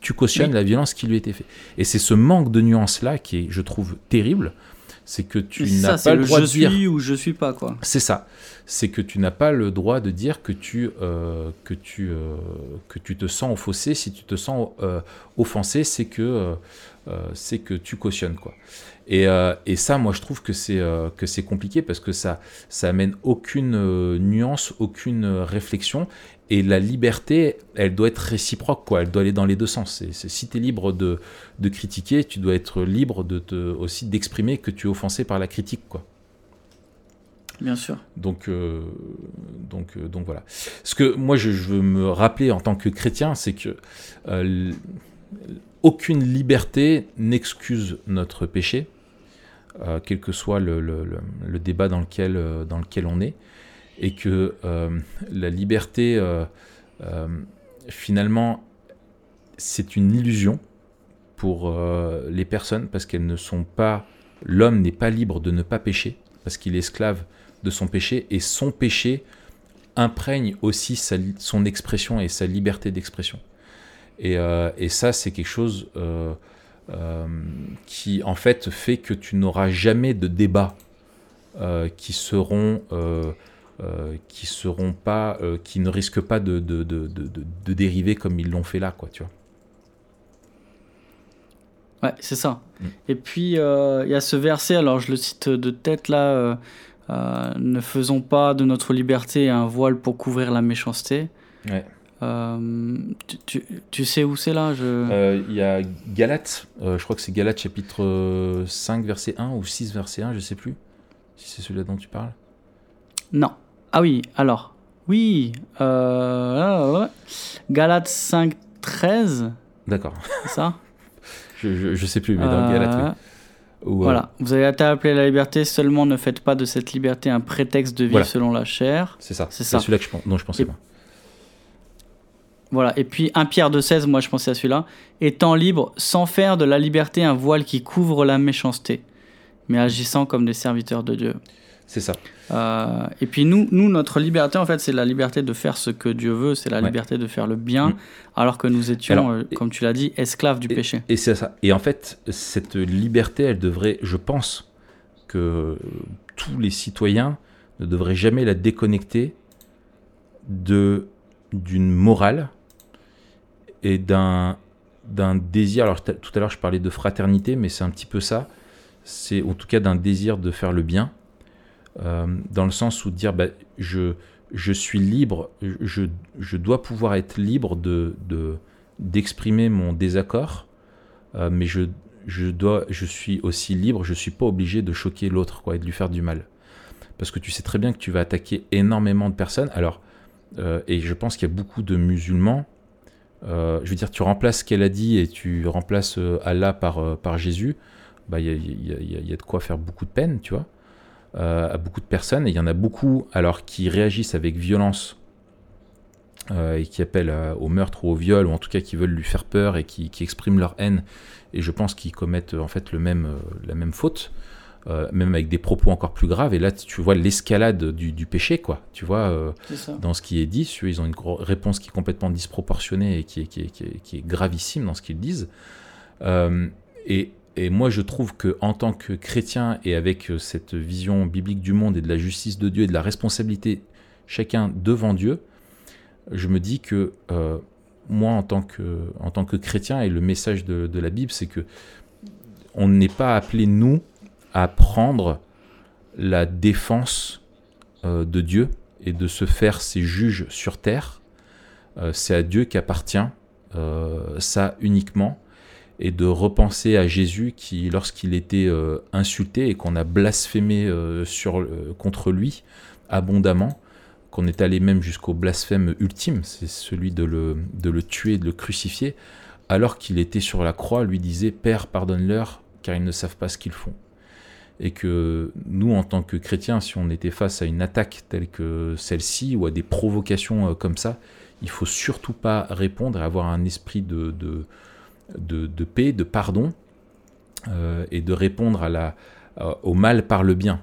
[SPEAKER 1] Tu cautionnes
[SPEAKER 2] Oui.
[SPEAKER 1] la violence qui lui était faite. Et c'est ce manque de nuance-là qui est, je trouve, terrible. C'est que tu n'as pas le droit
[SPEAKER 2] je
[SPEAKER 1] de dire.
[SPEAKER 2] suis ou je suis pas, quoi.
[SPEAKER 1] C'est ça. C'est que tu n'as pas le droit de dire que tu, euh, que tu, euh, que tu te sens offensé. Si tu te sens euh, offensé, c'est que, c'est que tu cautionnes. Quoi. Et, euh, et ça, moi, je trouve que c'est, euh, que c'est compliqué parce que ça, ça amène aucune euh, nuance, aucune réflexion. Et la liberté, elle doit être réciproque, quoi. Elle doit aller dans les deux sens. C'est- si tu es libre de, de critiquer, tu dois être libre de te, aussi d'exprimer que tu es offensé par la critique, quoi.
[SPEAKER 2] Bien sûr.
[SPEAKER 1] Donc, donc, donc voilà. Ce que moi je, je veux me rappeler en tant que chrétien, c'est que aucune liberté n'excuse notre péché, euh, quel que soit le, le- débat dans lequel, euh, dans lequel on est, et que euh, la liberté, finalement, c'est une illusion pour les personnes parce qu'elles ne sont pas. L'homme n'est pas libre de ne pas pécher parce qu'il est esclave de son péché et son péché imprègne aussi sa son expression et sa liberté d'expression. Et, et ça, c'est quelque chose euh, qui, en fait, fait que tu n'auras jamais de débat euh, qui seront euh, euh, qui seront pas qui ne risquent pas de, de, de, de, de- de dériver comme ils l'ont fait là quoi tu vois
[SPEAKER 2] Ouais, c'est ça.
[SPEAKER 1] Mm.
[SPEAKER 2] Et puis, il y a ce verset, alors je le cite de tête là, ne faisons pas de notre liberté un voile pour couvrir la méchanceté.
[SPEAKER 1] Ouais.
[SPEAKER 2] Euh, tu, tu- tu sais où c'est là je...
[SPEAKER 1] Euh, il y a Galates euh, je crois que c'est Galates chapitre euh, 5 verset 1 ou 6 verset 1 je sais plus si c'est celui-là dont tu parles
[SPEAKER 2] Non. Ah oui, alors. Oui. Euh, ouais. Galates 5, 13,
[SPEAKER 1] d'accord
[SPEAKER 2] c'est ça?
[SPEAKER 1] Je, je, je sais plus mais dans
[SPEAKER 2] Euh,
[SPEAKER 1] Galates oui. Ou, euh,
[SPEAKER 2] Voilà. Vous avez été appelé à la liberté, seulement ne faites pas de cette liberté un prétexte de vivre
[SPEAKER 1] Voilà.
[SPEAKER 2] selon la chair.
[SPEAKER 1] c'est ça
[SPEAKER 2] C'est
[SPEAKER 1] celui-là dont je pensais
[SPEAKER 2] Et-
[SPEAKER 1] pas
[SPEAKER 2] Voilà, et puis 1 Pierre 2,16, moi je pensais à celui-là. Étant libre, sans faire de la liberté un voile qui couvre la méchanceté, mais agissant comme des serviteurs de Dieu.
[SPEAKER 1] c'est ça
[SPEAKER 2] Euh, et puis nous, nous, notre liberté, en fait, c'est la liberté de faire ce que Dieu veut, c'est la
[SPEAKER 1] Ouais.
[SPEAKER 2] liberté de faire le bien,
[SPEAKER 1] Mm.
[SPEAKER 2] alors que nous étions,
[SPEAKER 1] Alors,
[SPEAKER 2] euh, comme tu l'as dit, esclaves du
[SPEAKER 1] et,
[SPEAKER 2] péché.
[SPEAKER 1] Et c'est ça. Et en fait, cette liberté, elle devrait, je pense, que tous les citoyens ne devraient jamais la déconnecter de d'une morale et d'un d'un désir. Alors tout à l'heure, je parlais de fraternité, mais c'est un petit peu ça. C'est en tout cas d'un désir de faire le bien, euh, dans le sens où dire, bah, je je suis libre, je, je dois pouvoir être libre de- d'exprimer mon désaccord, euh, mais je, je, dois, je suis aussi libre, je suis pas obligé de choquer l'autre quoi, et de lui faire du mal. Parce que tu sais très bien que tu vas attaquer énormément de personnes. Alors, euh, et je pense qu'il y a beaucoup de musulmans. Euh, je veux dire, tu remplaces ce qu'elle a dit et tu remplaces euh, Allah par, euh, par Jésus. Bah, il y, a, y a- y y a de quoi faire beaucoup de peine, tu vois, à beaucoup de personnes. Et il y en a beaucoup, alors, qui réagissent avec violence et qui appellent au meurtre ou au viol, ou en tout cas qui veulent lui faire peur et qui, qui expriment leur haine. Et je pense qu'ils commettent en fait le même, la même faute, euh, même avec des propos encore plus graves. Et là, tu vois l'escalade du, du péché, quoi. Tu vois, euh, dans ce qui est dit, ils ont une réponse qui est complètement disproportionnée et qui est, qui est, qui est- qui est gravissime dans ce qu'ils disent. Euh, et, et moi, je trouve que en tant que chrétien et avec cette vision biblique du monde et de la justice de Dieu et de la responsabilité chacun devant Dieu, je me dis que moi, en tant que, en tant que chrétien, et le message de, de la Bible, c'est que on n'est pas appelé, nous, à prendre la défense euh, de Dieu et de se faire ses juges sur terre. Euh, c'est à Dieu qu'appartient euh, ça uniquement et de repenser à Jésus qui, lorsqu'il était insulté et qu'on a blasphémé sur, contre lui abondamment, qu'on est allé même jusqu'au blasphème ultime, c'est celui de le, de le tuer, de le crucifier, alors qu'il était sur la croix, lui disait Père, pardonne-leur, car ils ne savent pas ce qu'ils font. Et que nous, en tant que chrétiens, si on était face à une attaque telle que celle-ci ou à des provocations euh, comme ça, il faut surtout pas répondre et avoir un esprit de, de, de, de paix, de pardon, euh, et de répondre à la, euh, au mal par le bien.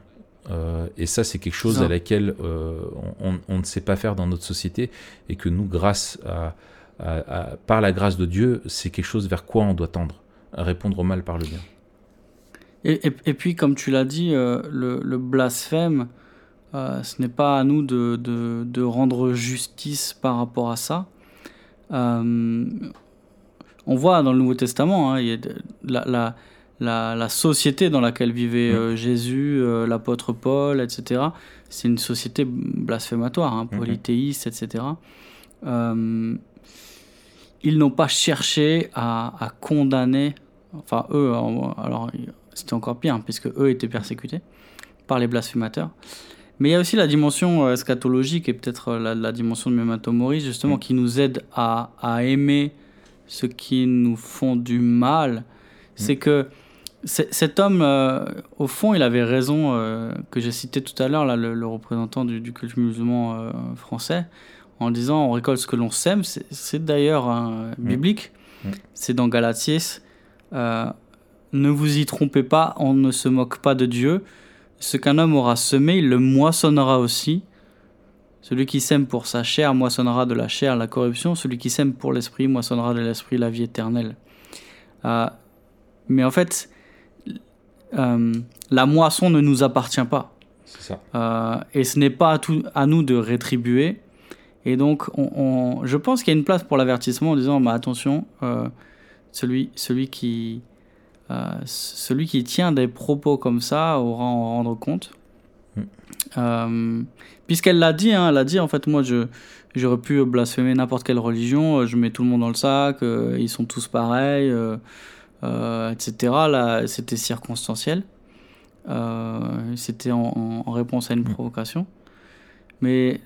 [SPEAKER 1] Euh, et ça, c'est quelque chose à laquelle on, on- on ne sait pas faire dans notre société, et que nous, grâce à, à- à- par la grâce de Dieu, c'est quelque chose vers quoi on doit tendre, à répondre au mal par le bien.
[SPEAKER 2] Et, et- et puis, comme tu l'as dit, euh, le, le blasphème, euh, ce n'est pas à nous de, de- de rendre justice par rapport à ça. Euh, on voit dans le Nouveau Testament, hein, il y a de- la, la- la- la société dans laquelle vivait
[SPEAKER 1] Mm.
[SPEAKER 2] Jésus, l'apôtre Paul, etc., c'est une société blasphématoire, hein,
[SPEAKER 1] Mhm.
[SPEAKER 2] polythéiste, etc. Ils n'ont pas cherché à, à condamner, enfin eux, en- alors c'était encore pire, hein, puisque eux étaient persécutés par les blasphémateurs. Mais il y a aussi la dimension euh, eschatologique et peut-être euh, la, la dimension de Memento Mori, justement,
[SPEAKER 1] Mm.
[SPEAKER 2] qui nous aide à, à aimer ceux qui nous font du mal. C'est que cet homme, euh, au fond, il avait raison, euh, que j'ai cité tout à l'heure, là, le, le représentant du, du culte musulman euh, français, en disant on récolte ce que l'on sème. C'est- d'ailleurs hein, biblique.
[SPEAKER 1] Mm.
[SPEAKER 2] C'est dans Galates 6. Euh, ne vous y trompez pas, on ne se moque pas de Dieu. Ce qu'un homme aura semé, il le moissonnera aussi. Celui qui sème pour sa chair moissonnera de la chair la corruption. Celui qui sème pour l'esprit moissonnera de l'esprit la vie éternelle. Euh, mais en fait, euh, la moisson ne nous appartient pas.
[SPEAKER 1] Ça.
[SPEAKER 2] Euh, et ce n'est pas à, tout, à nous de rétribuer. Et donc, on, on- je pense qu'il y a une place pour l'avertissement en disant bah, attention, celui, celui, qui, euh, celui qui tient des propos comme ça aura à en rendre compte.
[SPEAKER 1] Mm.
[SPEAKER 2] Euh, Puisqu'elle l'a dit, hein, elle a dit en fait, moi, je, j'aurais pu blasphémer n'importe quelle religion, euh, je mets tout le monde dans le sac, euh, ils sont tous pareils, etc. Là, c'était circonstanciel. C'était en, en- en réponse à une
[SPEAKER 1] Mm.
[SPEAKER 2] provocation. Mais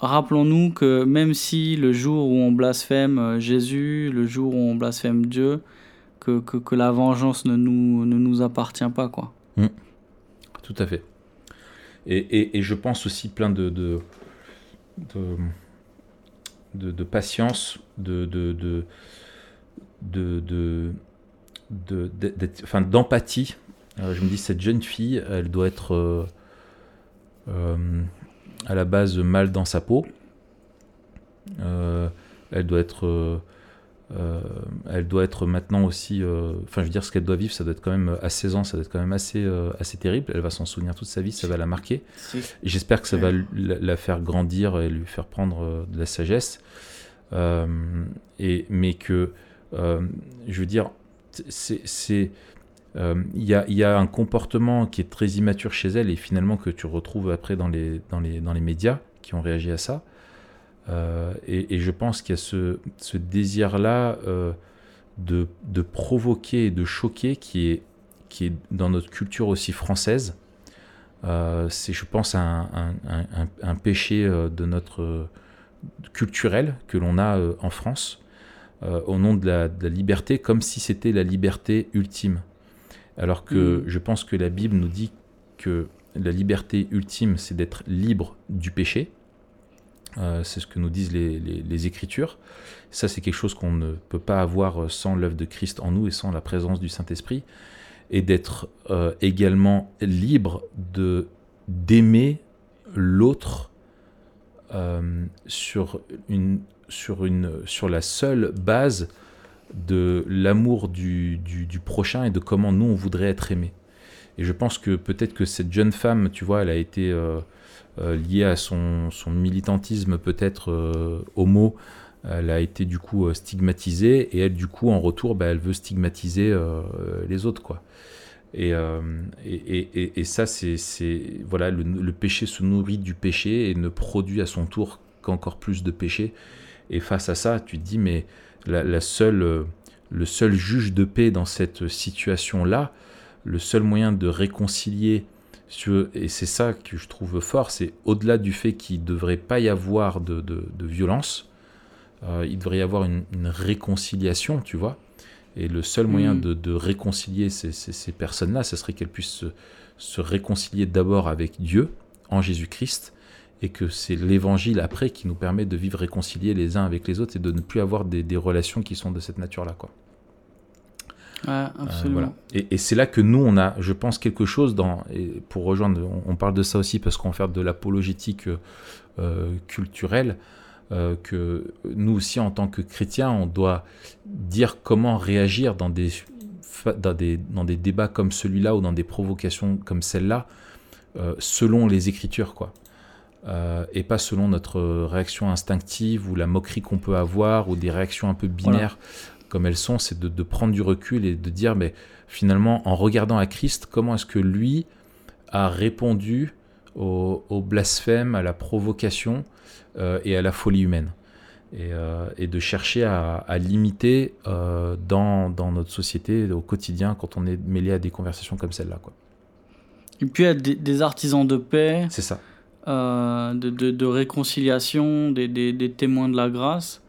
[SPEAKER 2] rappelons-nous que même si le jour où on blasphème Jésus, le jour où on blasphème Dieu, que, la vengeance ne nous, ne nous appartient pas, quoi.
[SPEAKER 1] Tout à fait. Et, et- je pense aussi plein de, de, de, de- de patience, de, de, d'empathie. Euh, je me dis, cette jeune fille, elle doit être euh, euh, à la base mal dans sa peau. Elle doit être... euh, euh, elle doit être maintenant aussi, euh, enfin je veux dire ce qu'elle doit vivre, ça doit être quand même à 16 ans, ça doit être quand même assez, euh, assez terrible. Elle va s'en souvenir toute sa vie, ça va la marquer. Et j'espère que ça va la, la faire grandir et lui faire prendre euh, de la sagesse. Euh, et, mais que, euh, je veux dire, c'est, euh, il y, a, y a un comportement qui est très immature chez elle et finalement que tu retrouves après dans les, dans les, dans les médias qui ont réagi à ça. Euh, et, et je pense qu'il y a ce, ce désir-là euh, de, de provoquer et de choquer qui est, qui est dans notre culture aussi française. Euh, c'est, je pense, un, un, un- un- un péché de notre culturel que l'on a en France au nom de la, de la liberté, comme si c'était la liberté ultime. Alors que
[SPEAKER 2] Mhm.
[SPEAKER 1] je pense que la Bible nous dit que la liberté ultime, c'est d'être libre du péché. Euh, c'est ce que nous disent les, Écritures. Ça, c'est quelque chose qu'on ne peut pas avoir euh, sans l'œuvre de Christ en nous et sans la présence du Saint-Esprit. Et d'être euh, également libre de d'aimer l'autre sur, une, sur, une, sur la seule base de l'amour du, du, prochain et de comment nous, on voudrait être aimé. Et je pense que peut-être que cette jeune femme, tu vois, elle a été liée à son, son militantisme peut-être euh, homo, elle a été du coup euh, stigmatisée, et elle, du coup, en retour, bah, elle veut stigmatiser euh, les autres, quoi. Et, euh, et, et- ça, c'est, voilà, le, péché se nourrit du péché et ne produit à son tour qu'encore plus de péché. Et face à ça, tu te dis, mais la, seule, euh, le seul juge de paix dans cette situation-là, le seul moyen de réconcilier, et c'est ça que je trouve fort, c'est au-delà du fait qu'il ne devrait pas y avoir de, de- de violence, euh, il devrait y avoir une, une réconciliation, tu vois. Et le seul moyen
[SPEAKER 2] Mm.
[SPEAKER 1] de, de réconcilier ces, ces- ces personnes-là, ce serait qu'elles puissent se, se réconcilier d'abord avec Dieu, en Jésus-Christ, et que c'est l'évangile après qui nous permet de vivre réconciliés les uns avec les autres et de ne plus avoir des, des relations qui sont de cette nature-là. Quoi. Euh, voilà. Et, et c'est là que nous, on a, je pense, quelque chose dans. Et pour rejoindre, on, on parle de ça aussi parce qu'on fait de l'apologétique euh, euh, culturelle. euh, que nous aussi, en tant que chrétiens, on doit dire comment réagir dans des, dans des, dans des débats comme celui-là ou dans des provocations comme celle-là, selon les Écritures, quoi. Euh, et pas selon notre réaction instinctive ou la moquerie qu'on peut avoir ou des réactions un peu binaires comme elles sont, c'est de, de prendre du recul et de dire, mais finalement, en regardant à Christ, comment est-ce que lui a répondu au, au blasphème, à la provocation euh, et à la folie humaine et, euh, et de chercher à, à l'imiter euh, dans, dans notre société au quotidien quand on est mêlé à des conversations comme celle-là. quoi.
[SPEAKER 2] Et puis être des, des artisans de paix,
[SPEAKER 1] C'est ça.
[SPEAKER 2] de, de, de réconciliation, des, des, des témoins de la grâce.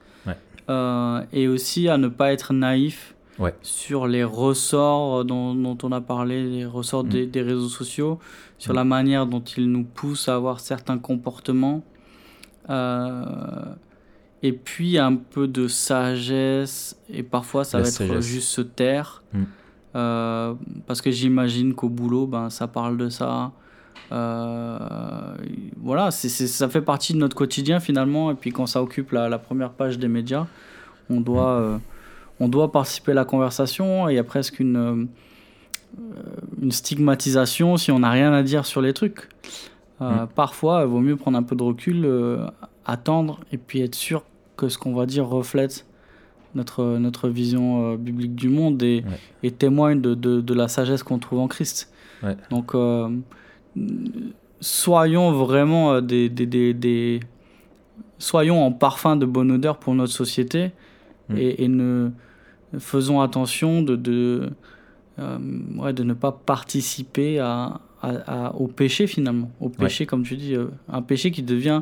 [SPEAKER 2] Euh, et aussi à ne pas être naïf
[SPEAKER 1] Ouais.
[SPEAKER 2] sur les ressorts dont, dont on a parlé, les ressorts
[SPEAKER 1] Mm.
[SPEAKER 2] des, des réseaux sociaux, sur
[SPEAKER 1] Mm.
[SPEAKER 2] la manière dont ils nous poussent à avoir certains comportements. Euh, et puis un peu de sagesse, et parfois ça
[SPEAKER 1] La
[SPEAKER 2] va être juste se taire.
[SPEAKER 1] Mm.
[SPEAKER 2] Euh, parce que j'imagine qu'au boulot, ben, ça parle de ça. Euh, voilà, ça fait partie de notre quotidien finalement. Et puis quand ça occupe la, la première page des médias, on doit, euh, on doit participer à la conversation. Et il y a presque une, euh, une stigmatisation si on n'a rien à dire sur les trucs. Euh,
[SPEAKER 1] Mm.
[SPEAKER 2] Parfois, il vaut mieux prendre un peu de recul, euh, attendre et puis être sûr que ce qu'on va dire reflète notre, notre vision euh, biblique du monde et,
[SPEAKER 1] Ouais.
[SPEAKER 2] et témoigne de, de, de la sagesse qu'on trouve en Christ.
[SPEAKER 1] Ouais.
[SPEAKER 2] Donc, soyons vraiment euh, des, des, des, des- Soyons en parfum de bonne odeur pour notre société
[SPEAKER 1] Mm.
[SPEAKER 2] et, et ne faisons attention de, de, euh, ouais, de ne pas participer à, à- à- au péché finalement. Au péché, comme tu dis, euh, un péché qui devient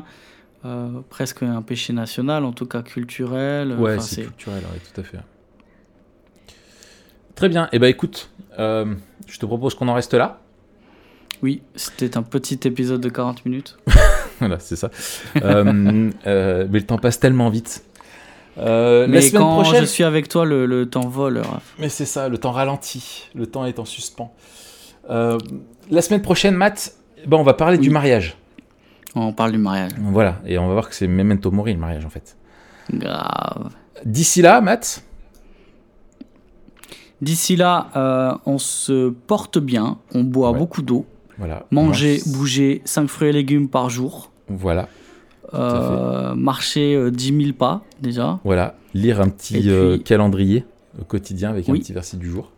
[SPEAKER 2] euh, presque un péché national, en tout cas culturel.
[SPEAKER 1] Ouais, c'est culturel, ouais, tout à fait. Très bien. Eh ben écoute, je te propose qu'on en reste là.
[SPEAKER 2] Oui, c'était un petit épisode de 40 minutes.
[SPEAKER 1] voilà, c'est ça. Euh, euh, mais le temps passe tellement vite. Euh,
[SPEAKER 2] Mais
[SPEAKER 1] la semaine
[SPEAKER 2] quand
[SPEAKER 1] prochaine.
[SPEAKER 2] je suis avec toi, le, le temps vole, Raph.
[SPEAKER 1] Mais c'est ça, le temps ralentit, le temps est en suspens. La semaine prochaine, Matt, ben, on va parler
[SPEAKER 2] Oui.
[SPEAKER 1] du mariage.
[SPEAKER 2] On parle du mariage.
[SPEAKER 1] Voilà, et on va voir que c'est memento mori le mariage en fait.
[SPEAKER 2] Grave.
[SPEAKER 1] D'ici là, Matt,
[SPEAKER 2] D'ici là, euh, on se porte bien, on boit
[SPEAKER 1] Ouais.
[SPEAKER 2] beaucoup d'eau,
[SPEAKER 1] voilà.
[SPEAKER 2] manger,
[SPEAKER 1] Mange-
[SPEAKER 2] bouger 5 fruits et légumes par jour,
[SPEAKER 1] Voilà,
[SPEAKER 2] euh, marcher euh, 10 000 pas déjà.
[SPEAKER 1] voilà. Lire un petit
[SPEAKER 2] Et puis-
[SPEAKER 1] euh, calendrier au quotidien avec un petit verset du jour.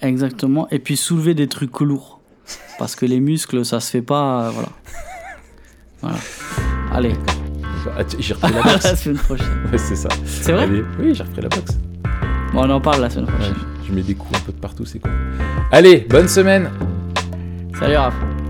[SPEAKER 2] Exactement. Et puis soulever des trucs lourds. Parce que les muscles, ça se fait pas. euh, voilà. voilà. Allez,
[SPEAKER 1] Ah, J'ai repris la
[SPEAKER 2] à la
[SPEAKER 1] boxe.
[SPEAKER 2] semaine prochaine.
[SPEAKER 1] ouais, c'est ça.
[SPEAKER 2] C'est vrai
[SPEAKER 1] Allez, Oui, j'ai repris la boxe.
[SPEAKER 2] Bon, on en parle la semaine
[SPEAKER 1] Ouais,
[SPEAKER 2] prochaine.
[SPEAKER 1] je mets des coups un peu de partout, c'est cool. Allez, bonne semaine
[SPEAKER 2] Salut Raph